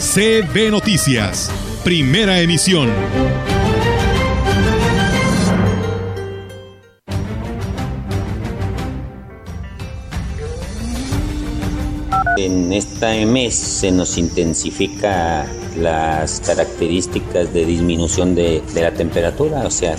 CB Noticias, primera emisión. En esta mes se nos intensifica las características de disminución de, la temperatura, o sea,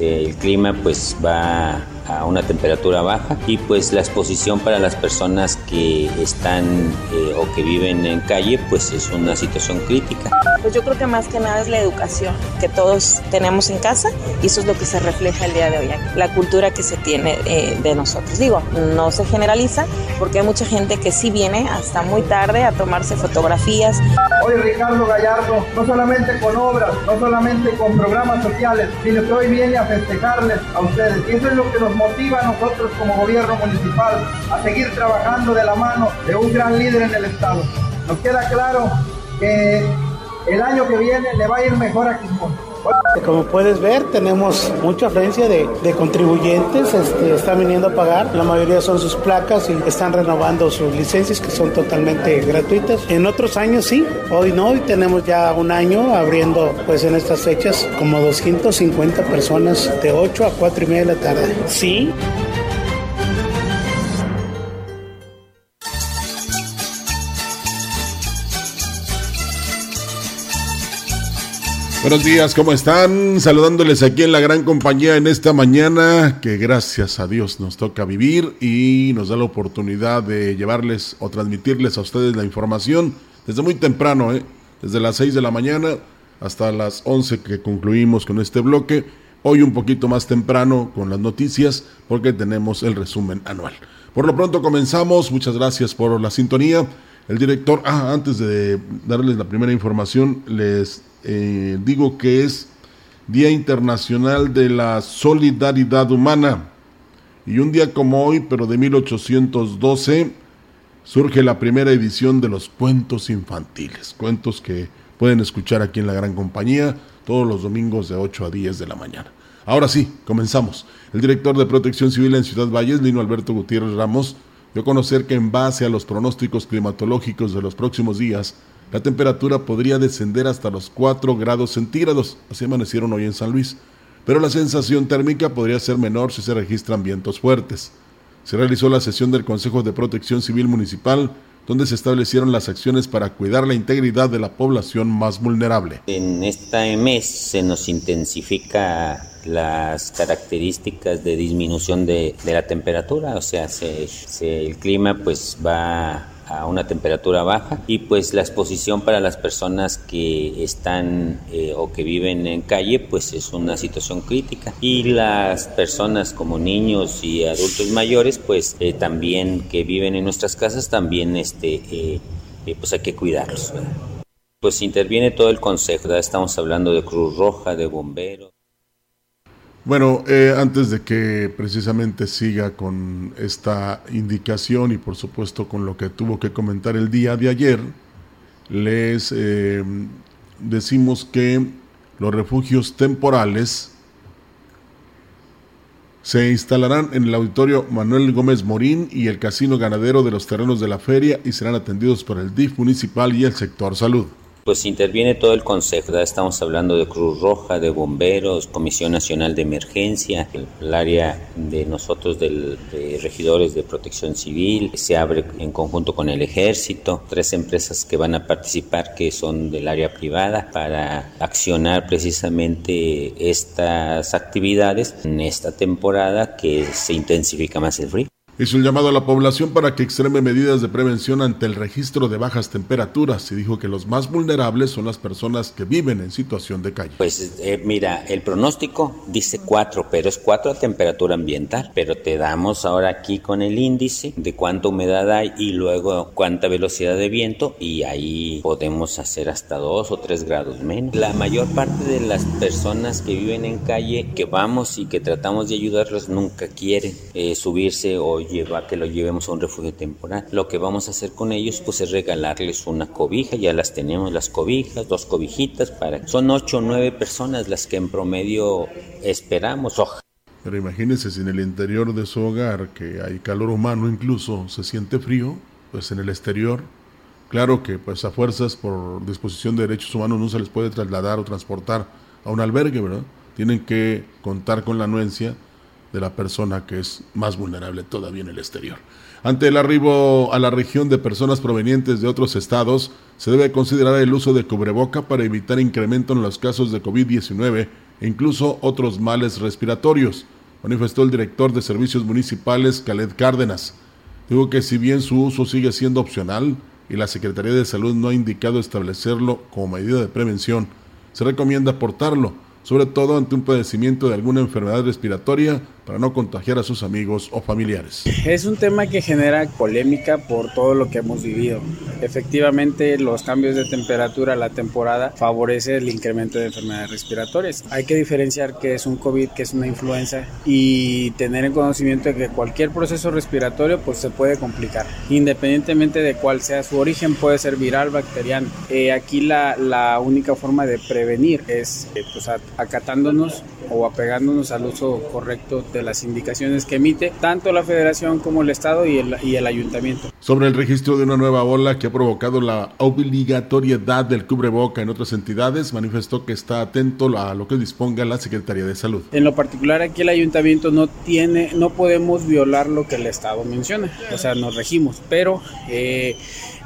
el clima pues va a una temperatura baja y pues la exposición para las personas que están eh, o que viven en calle pues es una situación crítica. Pues yo creo que más que nada es la educación que todos tenemos en casa y eso es lo que se refleja el día de hoy, la cultura que se tiene eh, de nosotros. Digo, no se generaliza porque hay mucha gente que sí viene hasta muy tarde a tomarse fotografías. Hoy Ricardo Gallardo, no solamente con obras, no solamente con programas sociales, sino que hoy viene a festejarles a ustedes. Y eso es lo que nos motiva a nosotros como gobierno municipal a seguir trabajando de la mano de un gran líder en el Estado. Nos queda claro que el año que viene le va a ir mejor a Quismón. Como puedes ver, tenemos mucha afluencia de, contribuyentes, este, están viniendo a pagar, la mayoría son sus placas y están renovando sus licencias que son totalmente gratuitas. En otros años sí, hoy no, hoy tenemos ya un año abriendo pues en estas fechas como 250 personas de 8 a 4 y media de la tarde. Sí. Buenos días, ¿cómo están? Saludándoles aquí en la gran compañía en esta mañana que gracias a Dios nos toca vivir y nos da la oportunidad de llevarles o transmitirles a ustedes la información desde muy temprano, ¿eh? desde las 6 de la mañana hasta las 11 que concluimos con este bloque. Hoy un poquito más temprano con las noticias porque tenemos el resumen anual. Por lo pronto comenzamos, muchas gracias por la sintonía. El director, ah, antes de darles la primera información, les eh, digo que es Día Internacional de la Solidaridad Humana. Y un día como hoy, pero de 1812, surge la primera edición de los cuentos infantiles. Cuentos que pueden escuchar aquí en la Gran Compañía todos los domingos de 8 a 10 de la mañana. Ahora sí, comenzamos. El director de Protección Civil en Ciudad Valles, Lino Alberto Gutiérrez Ramos, dio a conocer que en base a los pronósticos climatológicos de los próximos días, la temperatura podría descender hasta los 4 grados centígrados, así amanecieron hoy en San Luis, pero la sensación térmica podría ser menor si se registran vientos fuertes. Se realizó la sesión del Consejo de Protección Civil Municipal, donde se establecieron las acciones para cuidar la integridad de la población más vulnerable. En esta mes se nos intensifica las características de disminución de, la temperatura, o sea, el clima pues va a una temperatura baja y pues la exposición para las personas que están eh, o que viven en calle pues es una situación crítica y las personas como niños y adultos mayores pues eh, también que viven en nuestras casas también este eh, pues hay que cuidarlos pues interviene todo el consejo estamos hablando de Cruz Roja de bomberos bueno, eh, antes de que precisamente siga con esta indicación y por supuesto con lo que tuvo que comentar el día de ayer, les eh, decimos que los refugios temporales se instalarán en el auditorio Manuel Gómez Morín y el Casino Ganadero de los Terrenos de la Feria y serán atendidos por el DIF municipal y el sector salud pues interviene todo el Consejo. Estamos hablando de Cruz Roja, de Bomberos, Comisión Nacional de Emergencia, el, área de nosotros, del, de regidores de Protección Civil, se abre en conjunto con el Ejército, tres empresas que van a participar que son del área privada para accionar precisamente estas actividades en esta temporada que se intensifica más el frío. Hizo un llamado a la población para que extreme medidas de prevención ante el registro de bajas temperaturas y dijo que los más vulnerables son las personas que viven en situación de calle. Pues eh, mira, el pronóstico dice 4, pero es 4 a temperatura ambiental, pero te damos ahora aquí con el índice de cuánta humedad hay y luego cuánta velocidad de viento y ahí podemos hacer hasta 2 o 3 grados menos. La mayor parte de las personas que viven en calle, que vamos y que tratamos de ayudarlos, nunca quieren eh, subirse o lleva, que lo llevemos a un refugio temporal. Lo que vamos a hacer con ellos pues es regalarles una cobija, ya las tenemos las cobijas, dos cobijitas para... Son ocho o nueve personas las que en promedio esperamos. Pero imagínense si en el interior de su hogar, que hay calor humano incluso, se siente frío, pues en el exterior, claro que pues a fuerzas por disposición de derechos humanos no se les puede trasladar o transportar a un albergue, ¿verdad? Tienen que contar con la anuencia de la persona que es más vulnerable todavía en el exterior. Ante el arribo a la región de personas provenientes de otros estados, se debe considerar el uso de cubreboca para evitar incremento en los casos de COVID-19 e incluso otros males respiratorios, manifestó el director de Servicios Municipales, Khaled Cárdenas. Digo que si bien su uso sigue siendo opcional y la Secretaría de Salud no ha indicado establecerlo como medida de prevención, se recomienda aportarlo sobre todo ante un padecimiento de alguna enfermedad respiratoria para no contagiar a sus amigos o familiares. Es un tema que genera polémica por todo lo que hemos vivido. Efectivamente, los cambios de temperatura, la temporada, favorece el incremento de enfermedades respiratorias. Hay que diferenciar que es un COVID, que es una influenza y tener en conocimiento de que cualquier proceso respiratorio pues se puede complicar. Independientemente de cuál sea su origen, puede ser viral, bacteriano. Eh, aquí la, la, única forma de prevenir es eh, pues, acatándonos o apegándonos al uso correcto de las indicaciones que emite tanto la federación como el estado y el, y el ayuntamiento. Sobre el registro de una nueva ola que ha provocado la obligatoriedad del cubreboca en otras entidades, manifestó que está atento a lo que disponga la Secretaría de Salud. En lo particular aquí el ayuntamiento no tiene, no podemos violar lo que el estado menciona, o sea, nos regimos, pero eh,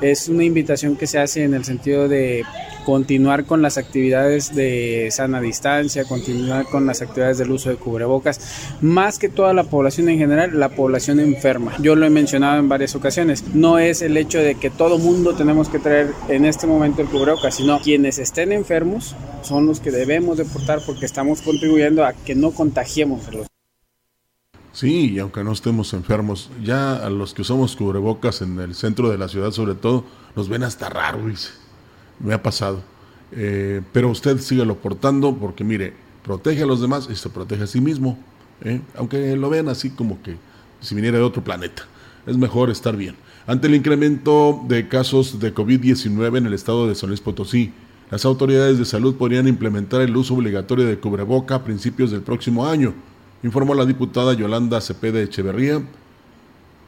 es una invitación que se hace en el sentido de continuar con las actividades de sana distancia, continuar con las actividades del uso de cubrebocas, más que toda la población en general, la población enferma. Yo lo he mencionado en varias ocasiones, no es el hecho de que todo mundo tenemos que traer en este momento el cubrebocas, sino quienes estén enfermos son los que debemos de portar porque estamos contribuyendo a que no contagiemos a los Sí, y aunque no estemos enfermos, ya a los que usamos cubrebocas en el centro de la ciudad sobre todo, nos ven hasta raro, Me ha pasado. Eh, pero usted síguelo portando porque mire, protege a los demás y se protege a sí mismo. ¿eh? Aunque lo vean así como que si viniera de otro planeta. Es mejor estar bien. Ante el incremento de casos de COVID-19 en el estado de San Luis Potosí, las autoridades de salud podrían implementar el uso obligatorio de cubreboca a principios del próximo año informó la diputada Yolanda Cepeda Echeverría,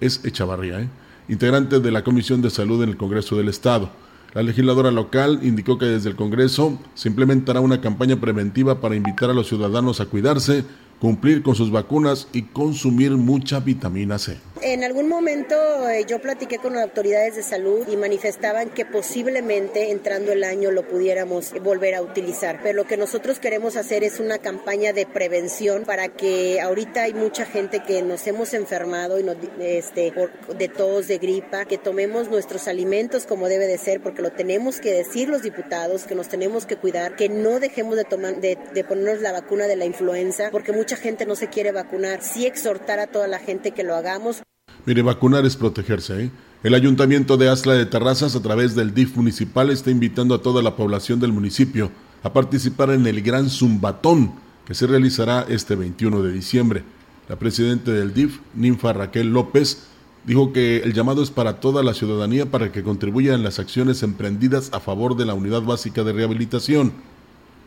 es Echavarría, ¿eh? integrante de la Comisión de Salud en el Congreso del Estado. La legisladora local indicó que desde el Congreso se implementará una campaña preventiva para invitar a los ciudadanos a cuidarse cumplir con sus vacunas y consumir mucha vitamina C. En algún momento eh, yo platiqué con autoridades de salud y manifestaban que posiblemente entrando el año lo pudiéramos volver a utilizar. Pero lo que nosotros queremos hacer es una campaña de prevención para que ahorita hay mucha gente que nos hemos enfermado y nos, este, de tos, de gripa, que tomemos nuestros alimentos como debe de ser, porque lo tenemos que decir los diputados, que nos tenemos que cuidar, que no dejemos de, tomar, de, de ponernos la vacuna de la influenza, porque mucha gente no se quiere vacunar, sí exhortar a toda la gente que lo hagamos. Mire, vacunar es protegerse. ¿eh? El Ayuntamiento de Asla de Terrazas, a través del DIF municipal, está invitando a toda la población del municipio a participar en el Gran Zumbatón, que se realizará este 21 de diciembre. La presidenta del DIF, Ninfa Raquel López, dijo que el llamado es para toda la ciudadanía para que contribuya en las acciones emprendidas a favor de la Unidad Básica de Rehabilitación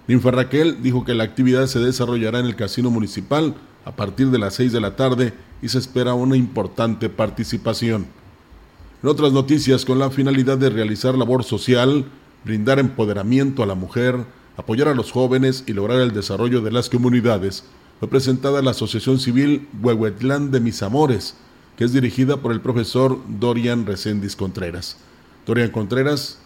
Ninfa Raquel dijo que la actividad se desarrollará en el casino municipal a partir de las 6 de la tarde y se espera una importante participación. En otras noticias, con la finalidad de realizar labor social, brindar empoderamiento a la mujer, apoyar a los jóvenes y lograr el desarrollo de las comunidades, fue presentada la Asociación Civil Huehuetlán de Mis Amores, que es dirigida por el profesor Dorian Recendis Contreras. Dorian Contreras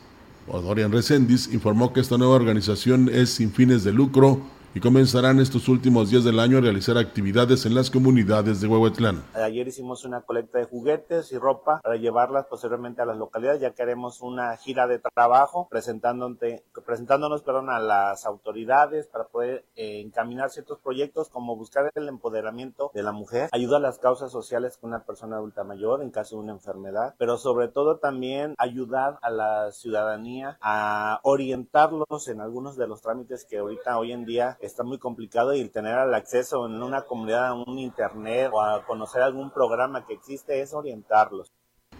o Dorian Resendiz informó que esta nueva organización es sin fines de lucro y comenzarán estos últimos días del año a realizar actividades en las comunidades de Huehuetlán. Ayer hicimos una colecta de juguetes y ropa para llevarlas posteriormente a las localidades, ya que haremos una gira de trabajo presentándonos perdón, a las autoridades para poder eh, encaminar ciertos proyectos como buscar el empoderamiento de la mujer, ayuda a las causas sociales con una persona adulta mayor en caso de una enfermedad, pero sobre todo también ayudar a la ciudadanía a orientarlos en algunos de los trámites que ahorita hoy en día está muy complicado y el tener el acceso en una comunidad a un internet o a conocer algún programa que existe es orientarlos.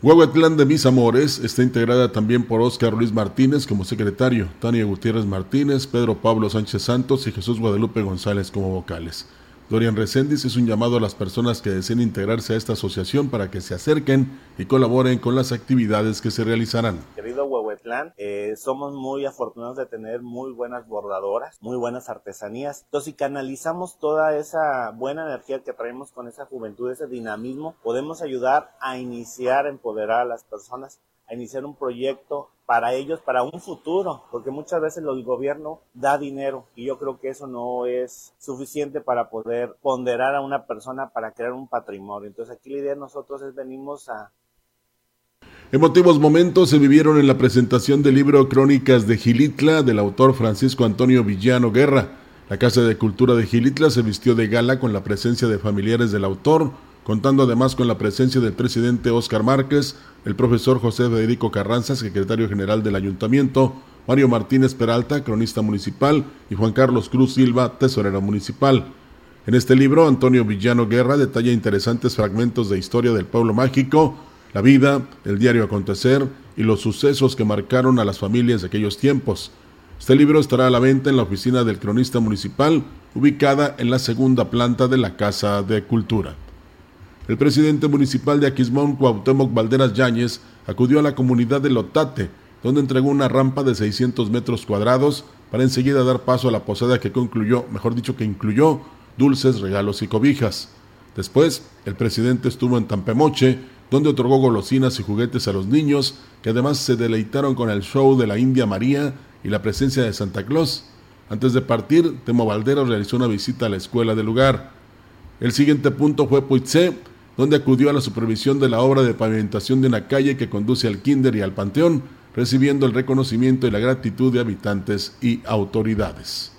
Huehuetlán de Mis Amores está integrada también por Óscar Luis Martínez como secretario, Tania Gutiérrez Martínez, Pedro Pablo Sánchez Santos y Jesús Guadalupe González como vocales. Dorian Reséndiz es un llamado a las personas que deseen integrarse a esta asociación para que se acerquen y colaboren con las actividades que se realizarán. Querido Huehuetlán, eh, somos muy afortunados de tener muy buenas bordadoras, muy buenas artesanías. Entonces, si canalizamos toda esa buena energía que traemos con esa juventud, ese dinamismo, podemos ayudar a iniciar, empoderar a las personas a iniciar un proyecto para ellos, para un futuro, porque muchas veces el gobierno da dinero y yo creo que eso no es suficiente para poder ponderar a una persona para crear un patrimonio. Entonces aquí la idea de nosotros es venimos a... Emotivos momentos se vivieron en la presentación del libro Crónicas de Gilitla del autor Francisco Antonio Villano Guerra. La Casa de Cultura de Gilitla se vistió de gala con la presencia de familiares del autor, contando además con la presencia del presidente Óscar Márquez, el profesor José Federico Carranza, secretario general del ayuntamiento, Mario Martínez Peralta, cronista municipal, y Juan Carlos Cruz Silva, tesorero municipal. En este libro, Antonio Villano Guerra detalla interesantes fragmentos de historia del pueblo mágico, la vida, el diario acontecer y los sucesos que marcaron a las familias de aquellos tiempos. Este libro estará a la venta en la oficina del cronista municipal, ubicada en la segunda planta de la Casa de Cultura. El presidente municipal de Aquismón, Cuauhtémoc Valderas Yáñez, acudió a la comunidad de Lotate, donde entregó una rampa de 600 metros cuadrados para enseguida dar paso a la posada que concluyó, mejor dicho, que incluyó dulces, regalos y cobijas. Después, el presidente estuvo en Tampemoche, donde otorgó golosinas y juguetes a los niños, que además se deleitaron con el show de la India María y la presencia de Santa Claus. Antes de partir, Temo Valderas realizó una visita a la escuela del lugar. El siguiente punto fue Puitzé, donde acudió a la supervisión de la obra de pavimentación de una calle que conduce al Kinder y al Panteón, recibiendo el reconocimiento y la gratitud de habitantes y autoridades.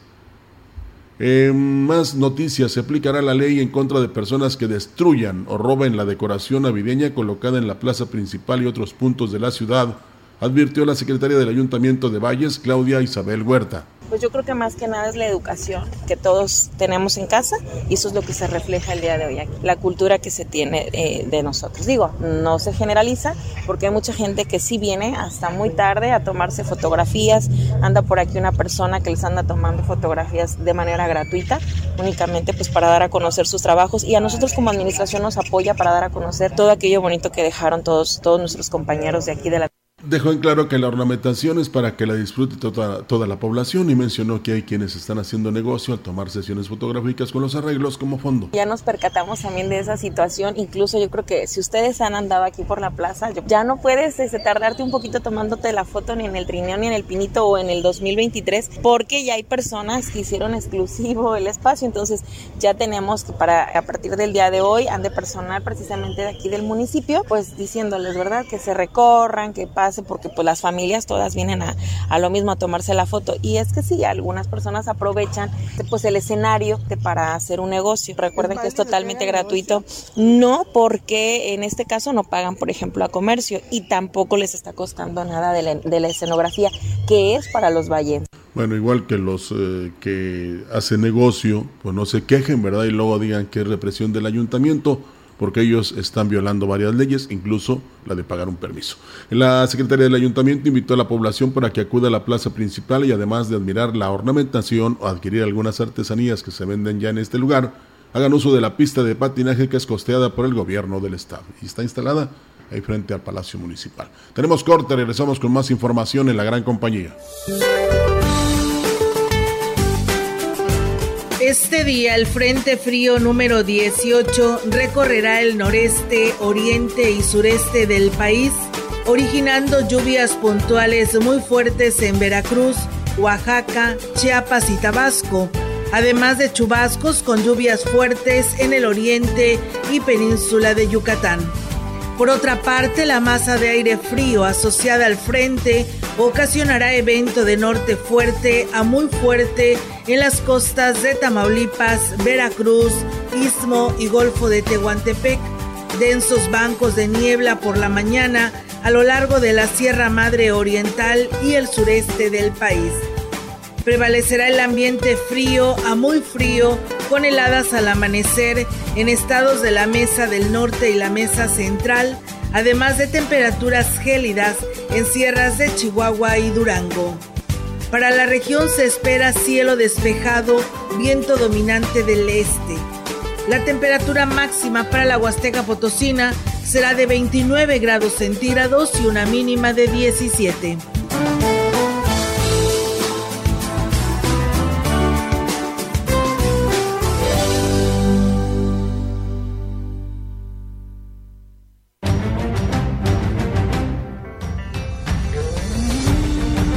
En más noticias, se aplicará la ley en contra de personas que destruyan o roben la decoración navideña colocada en la plaza principal y otros puntos de la ciudad, advirtió la secretaria del Ayuntamiento de Valles, Claudia Isabel Huerta. Pues yo creo que más que nada es la educación que todos tenemos en casa y eso es lo que se refleja el día de hoy aquí, la cultura que se tiene eh, de nosotros. Digo, no se generaliza porque hay mucha gente que sí viene hasta muy tarde a tomarse fotografías, anda por aquí una persona que les anda tomando fotografías de manera gratuita, únicamente pues para dar a conocer sus trabajos y a nosotros como administración nos apoya para dar a conocer todo aquello bonito que dejaron todos, todos nuestros compañeros de aquí de la Dejó en claro que la ornamentación es para que la disfrute toda, toda, la población y mencionó que hay quienes están haciendo negocio al tomar sesiones fotográficas con los arreglos como fondo. Ya nos percatamos también de esa situación, incluso yo creo que si ustedes han andado aquí por la plaza, ya no puedes este, tardarte un poquito tomándote la foto ni en el trineo ni en el pinito o en el 2023 porque ya hay personas que hicieron exclusivo el espacio, entonces ya tenemos que para a partir del día de hoy han de personal precisamente de aquí del municipio, pues diciéndoles, ¿verdad? Que se recorran, que pasen porque pues las familias todas vienen a, a, lo mismo a tomarse la foto y es que sí, algunas personas aprovechan pues el escenario para hacer un negocio. Recuerden que es totalmente gratuito, no porque en este caso no pagan por ejemplo a comercio y tampoco les está costando nada de la, de la escenografía que es para los valles. Bueno, igual que los eh, que hacen negocio, pues no se quejen, ¿verdad? Y luego digan que es represión del ayuntamiento porque ellos están violando varias leyes, incluso la de pagar un permiso. La Secretaría del Ayuntamiento invitó a la población para que acuda a la plaza principal y además de admirar la ornamentación o adquirir algunas artesanías que se venden ya en este lugar, hagan uso de la pista de patinaje que es costeada por el gobierno del estado y está instalada ahí frente al Palacio Municipal. Tenemos corte, regresamos con más información en la gran compañía. Este día el Frente Frío número 18 recorrerá el noreste, oriente y sureste del país, originando lluvias puntuales muy fuertes en Veracruz, Oaxaca, Chiapas y Tabasco, además de chubascos con lluvias fuertes en el oriente y península de Yucatán. Por otra parte, la masa de aire frío asociada al frente ocasionará evento de norte fuerte a muy fuerte en las costas de Tamaulipas, Veracruz, Istmo y Golfo de Tehuantepec. Densos bancos de niebla por la mañana a lo largo de la Sierra Madre Oriental y el sureste del país. Prevalecerá el ambiente frío a muy frío con heladas al amanecer en estados de la Mesa del Norte y la Mesa Central, además de temperaturas gélidas en sierras de Chihuahua y Durango. Para la región se espera cielo despejado, viento dominante del este. La temperatura máxima para la Huasteca Potosina será de 29 grados centígrados y una mínima de 17.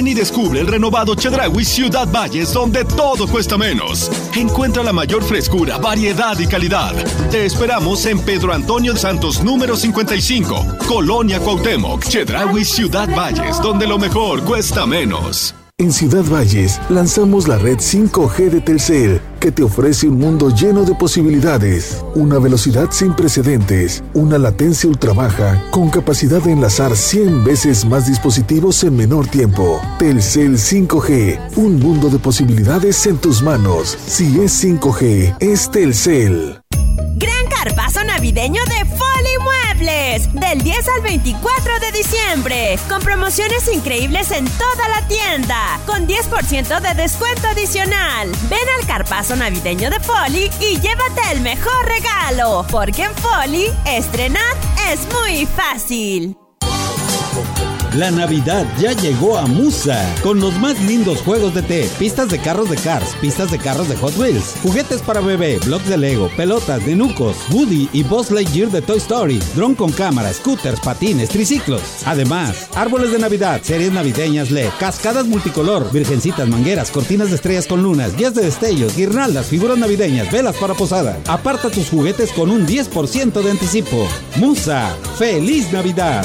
Ven y descubre el renovado Chedraui Ciudad Valles, donde todo cuesta menos. Encuentra la mayor frescura, variedad y calidad. Te esperamos en Pedro Antonio Santos, número 55, Colonia Cuauhtémoc, Chedraui Ciudad Valles, donde lo mejor cuesta menos. En Ciudad Valles lanzamos la red 5G de Telcel, que te ofrece un mundo lleno de posibilidades, una velocidad sin precedentes, una latencia ultra baja con capacidad de enlazar 100 veces más dispositivos en menor tiempo. Telcel 5G, un mundo de posibilidades en tus manos. Si es 5G, es Telcel. Carpazo navideño de Foli Muebles. Del 10 al 24 de diciembre. Con promociones increíbles en toda la tienda. Con 10% de descuento adicional. Ven al carpazo navideño de Foli y llévate el mejor regalo. Porque en Foli, estrenar es muy fácil. La Navidad ya llegó a Musa con los más lindos juegos de té, pistas de carros de Cars, pistas de carros de Hot Wheels, juguetes para bebé, bloques de Lego, pelotas de Nucos, Woody y Buzz Lightyear de Toy Story, dron con cámara, scooters, patines, triciclos. Además, árboles de Navidad, series navideñas LED, cascadas multicolor, virgencitas, mangueras, cortinas de estrellas con lunas, guías de destellos, guirnaldas, figuras navideñas, velas para posada. Aparta tus juguetes con un 10% de anticipo. Musa, feliz Navidad.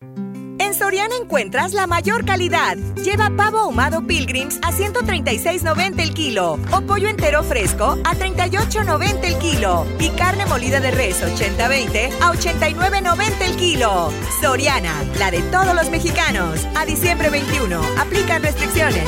Soriana encuentras la mayor calidad. Lleva pavo ahumado Pilgrims a 136.90 el kilo o pollo entero fresco a 38.90 el kilo y carne molida de res 80-20 a 89.90 el kilo. Soriana, la de todos los mexicanos. A diciembre 21, aplican restricciones.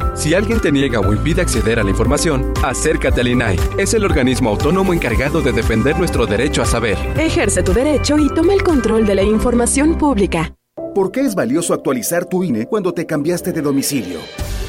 Si alguien te niega o impide acceder a la información, acércate al INAI. Es el organismo autónomo encargado de defender nuestro derecho a saber. Ejerce tu derecho y toma el control de la información pública. ¿Por qué es valioso actualizar tu INE cuando te cambiaste de domicilio?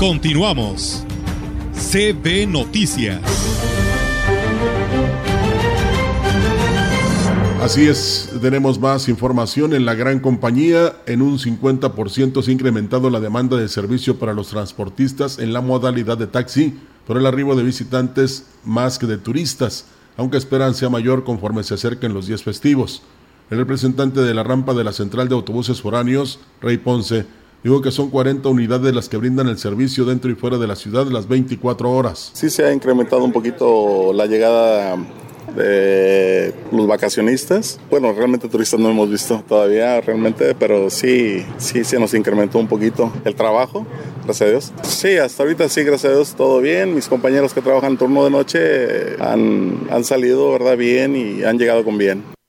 Continuamos. CB Noticias. Así es, tenemos más información en la gran compañía. En un 50% se ha incrementado la demanda de servicio para los transportistas en la modalidad de taxi por el arribo de visitantes más que de turistas, aunque esperan sea mayor conforme se acerquen los días festivos. El representante de la rampa de la central de autobuses foráneos, Rey Ponce, Digo que son 40 unidades las que brindan el servicio dentro y fuera de la ciudad las 24 horas. Sí se ha incrementado un poquito la llegada de los vacacionistas. Bueno, realmente turistas no hemos visto todavía realmente, pero sí, sí se nos incrementó un poquito el trabajo, gracias a Dios. Sí, hasta ahorita sí, gracias a Dios, todo bien. Mis compañeros que trabajan turno de noche han, han salido, ¿verdad? Bien y han llegado con bien.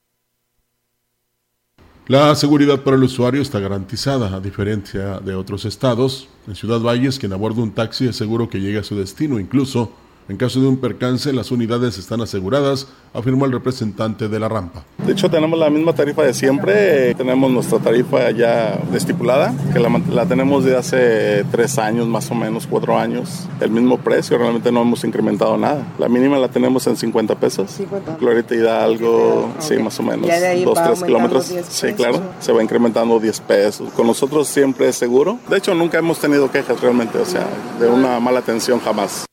La seguridad para el usuario está garantizada, a diferencia de otros estados. En Ciudad Valles, quien aborda un taxi es seguro que llegue a su destino, incluso en caso de un percance, las unidades están aseguradas, afirmó el representante de la rampa. De hecho, tenemos la misma tarifa de siempre. Tenemos nuestra tarifa ya estipulada, que la, tenemos de hace tres años, más o menos, cuatro años. El mismo precio, realmente no hemos incrementado nada. La mínima la tenemos en 50 pesos. 50. Glorieta Hidalgo, sí, más o menos. Dos, tres kilómetros. Sí, claro. Se va incrementando 10 pesos. Con nosotros siempre es seguro. De hecho, nunca hemos tenido quejas realmente, o sea, de una mala atención jamás.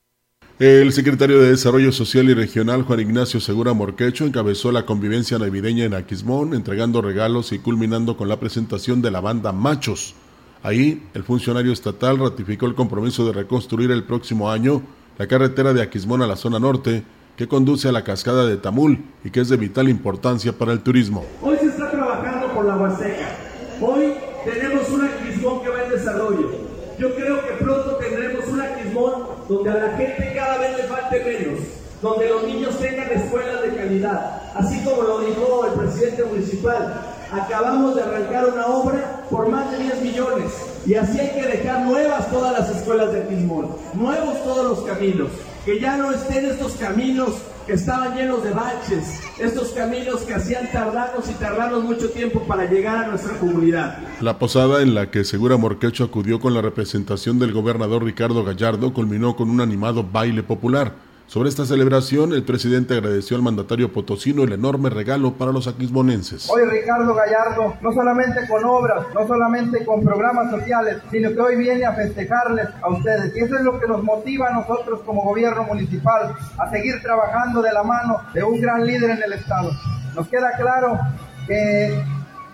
El secretario de Desarrollo Social y Regional, Juan Ignacio Segura Morquecho, encabezó la convivencia navideña en Aquismón, entregando regalos y culminando con la presentación de la banda Machos. Ahí, el funcionario estatal ratificó el compromiso de reconstruir el próximo año la carretera de Aquismón a la zona norte, que conduce a la cascada de Tamul y que es de vital importancia para el turismo. Hoy se está trabajando por la Huasteca. Hoy tenemos un Aquismón que va en desarrollo. Yo creo que pronto tendremos un Aquismón donde a la gente cada vez le falte menos, donde los niños tengan escuelas de calidad. Así como lo dijo el presidente municipal, acabamos de arrancar una obra por más de 10 millones y así hay que dejar nuevas todas las escuelas de Quismón, nuevos todos los caminos, que ya no estén estos caminos que estaban llenos de baches, estos caminos que hacían tardarnos y tardarnos mucho tiempo para llegar a nuestra comunidad. La posada en la que Segura Morquecho acudió con la representación del gobernador Ricardo Gallardo culminó con un animado baile popular sobre esta celebración, el presidente agradeció al mandatario potosino el enorme regalo para los aquismonenses. Hoy Ricardo Gallardo, no solamente con obras, no solamente con programas sociales, sino que hoy viene a festejarles a ustedes. Y eso es lo que nos motiva a nosotros como gobierno municipal a seguir trabajando de la mano de un gran líder en el Estado. Nos queda claro que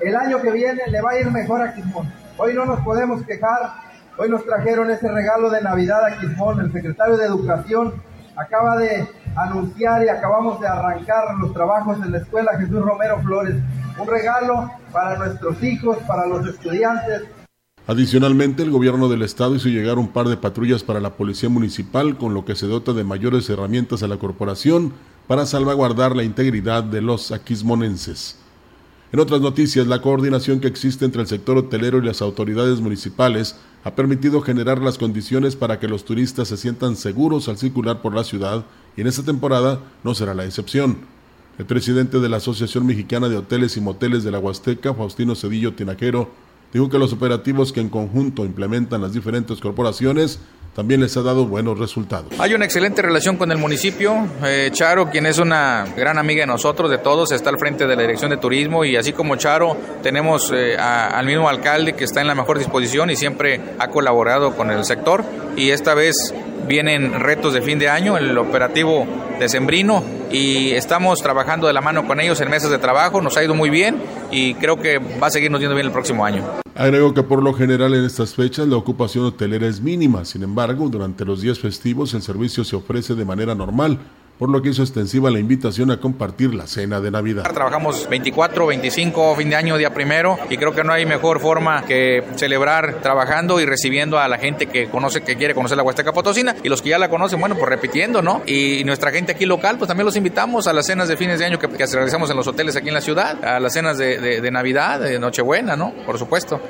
el año que viene le va a ir mejor a Quismón. Hoy no nos podemos quejar. Hoy nos trajeron ese regalo de Navidad a Quismón, el secretario de Educación acaba de anunciar y acabamos de arrancar los trabajos en la escuela Jesús Romero Flores. Un regalo para nuestros hijos, para los estudiantes. Adicionalmente, el gobierno del estado hizo llegar un par de patrullas para la policía municipal, con lo que se dota de mayores herramientas a la corporación para salvaguardar la integridad de los aquismonenses. En otras noticias, la coordinación que existe entre el sector hotelero y las autoridades municipales ha permitido generar las condiciones para que los turistas se sientan seguros al circular por la ciudad y en esta temporada no será la excepción. El presidente de la Asociación Mexicana de Hoteles y Moteles de la Huasteca, Faustino Cedillo Tinajero, Dijo que los operativos que en conjunto implementan las diferentes corporaciones también les ha dado buenos resultados. Hay una excelente relación con el municipio. Eh, Charo, quien es una gran amiga de nosotros, de todos, está al frente de la Dirección de Turismo y así como Charo, tenemos eh, al mismo alcalde que está en la mejor disposición y siempre ha colaborado con el sector y esta vez vienen retos de fin de año, el operativo de Sembrino y estamos trabajando de la mano con ellos en mesas de trabajo, nos ha ido muy bien y creo que va a seguirnos yendo bien el próximo año. Agrego que por lo general en estas fechas la ocupación hotelera es mínima, sin embargo, durante los días festivos el servicio se ofrece de manera normal, por lo que hizo extensiva la invitación a compartir la cena de Navidad. Trabajamos 24, 25, fin de año, día primero, y creo que no hay mejor forma que celebrar trabajando y recibiendo a la gente que conoce, que quiere conocer la Huasteca Potosina, y los que ya la conocen, bueno, pues repitiendo, ¿no? Y nuestra gente aquí local, pues también los invitamos a las cenas de fines de año que, que realizamos en los hoteles aquí en la ciudad, a las cenas de, de, de Navidad, de Nochebuena, ¿no? Por supuesto.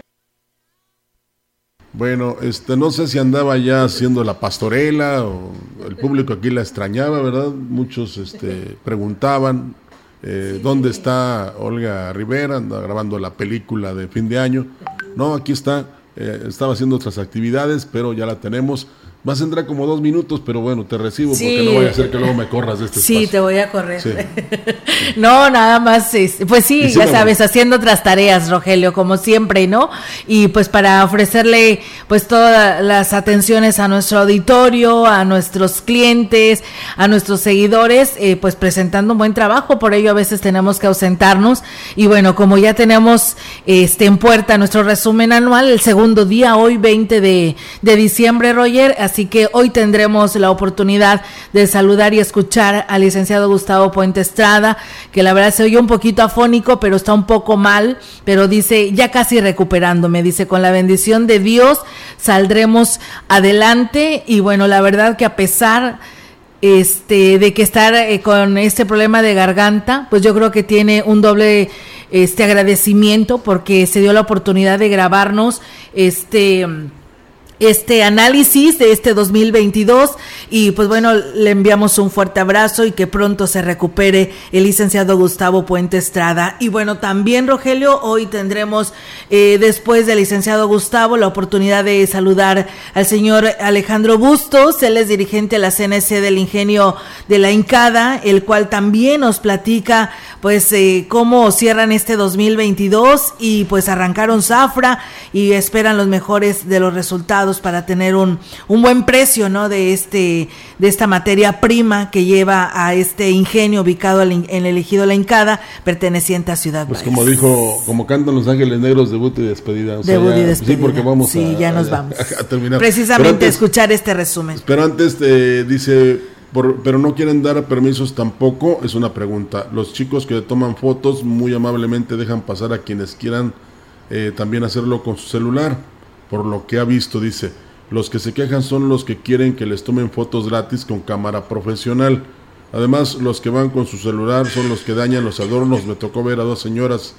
Bueno, este, no sé si andaba ya haciendo la pastorela o el público aquí la extrañaba, ¿verdad? Muchos este, preguntaban eh, dónde está Olga Rivera, anda grabando la película de fin de año. No, aquí está, eh, estaba haciendo otras actividades, pero ya la tenemos. Vas a entrar como dos minutos, pero bueno, te recibo porque no vaya a ser que luego me corras de este Sí, te voy a correr. no, nada más, pues sí, ya sabes, haciendo otras tareas, Rogelio, como siempre, ¿no? Y pues para ofrecerle pues todas las atenciones a nuestro auditorio, a nuestros clientes, a nuestros seguidores, eh, pues presentando un buen trabajo, por ello a veces tenemos que ausentarnos. Y bueno, como ya tenemos este en puerta nuestro resumen anual, el segundo día, hoy 20 de, de diciembre, Roger, Así que hoy tendremos la oportunidad de saludar y escuchar al licenciado Gustavo Puente Estrada, que la verdad se oye un poquito afónico, pero está un poco mal, pero dice, ya casi recuperándome, dice, con la bendición de Dios saldremos adelante y bueno, la verdad que a pesar este de que estar eh, con este problema de garganta, pues yo creo que tiene un doble este agradecimiento porque se dio la oportunidad de grabarnos este este análisis de este 2022 y pues bueno, le enviamos un fuerte abrazo y que pronto se recupere el licenciado Gustavo Puente Estrada. Y bueno, también Rogelio, hoy tendremos eh, después del licenciado Gustavo la oportunidad de saludar al señor Alejandro Bustos, él es dirigente de la CNC del Ingenio de la Incada, el cual también nos platica pues eh, cómo cierran este 2022 y pues arrancaron zafra y esperan los mejores de los resultados para tener un, un buen precio ¿no? de, este, de esta materia prima que lleva a este ingenio ubicado en el ejido La Incada, perteneciente a Ciudad Pues como dijo, como cantan los Ángeles Negros, debut y despedida. debut y despedida. Sí, porque vamos sí, ya nos vamos. A, terminar. Precisamente escuchar este resumen. Pero antes te dice pero no quieren dar permisos tampoco, es una pregunta. Los chicos que toman fotos muy amablemente dejan pasar a quienes quieran eh, también hacerlo con su celular, por lo que ha visto, dice. Los que se quejan son los que quieren que les tomen fotos gratis con cámara profesional. Además, los que van con su celular son los que dañan los adornos. Me tocó ver a dos señoras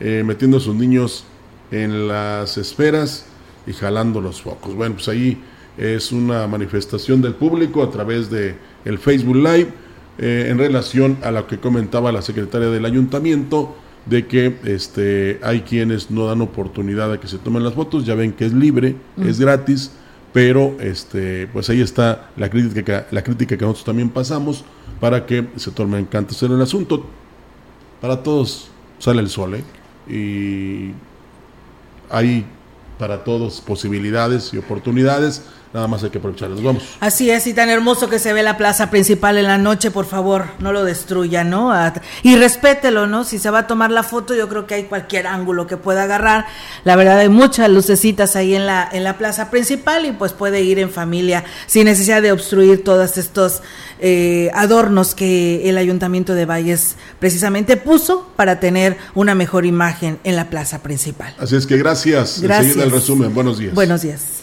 eh, metiendo a sus niños en las esferas y jalando los focos. Bueno, pues ahí es una manifestación del público a través de el Facebook Live eh, en relación a lo que comentaba la secretaria del ayuntamiento de que este hay quienes no dan oportunidad a que se tomen las fotos, ya ven que es libre, es gratis, pero este pues ahí está la crítica la crítica que nosotros también pasamos para que se tome en canto en el asunto. Para todos sale el sol, ¿eh? Y hay para todos posibilidades y oportunidades nada más hay que aprovecharlos. Vamos. Así es, y tan hermoso que se ve la plaza principal en la noche, por favor, no lo destruya, ¿no? Y respételo, ¿no? Si se va a tomar la foto, yo creo que hay cualquier ángulo que pueda agarrar. La verdad, hay muchas lucecitas ahí en la, en la plaza principal y pues puede ir en familia sin necesidad de obstruir todos estos eh, adornos que el Ayuntamiento de Valles precisamente puso para tener una mejor imagen en la plaza principal. Así es que gracias. Gracias. el resumen. Buenos días. Buenos días.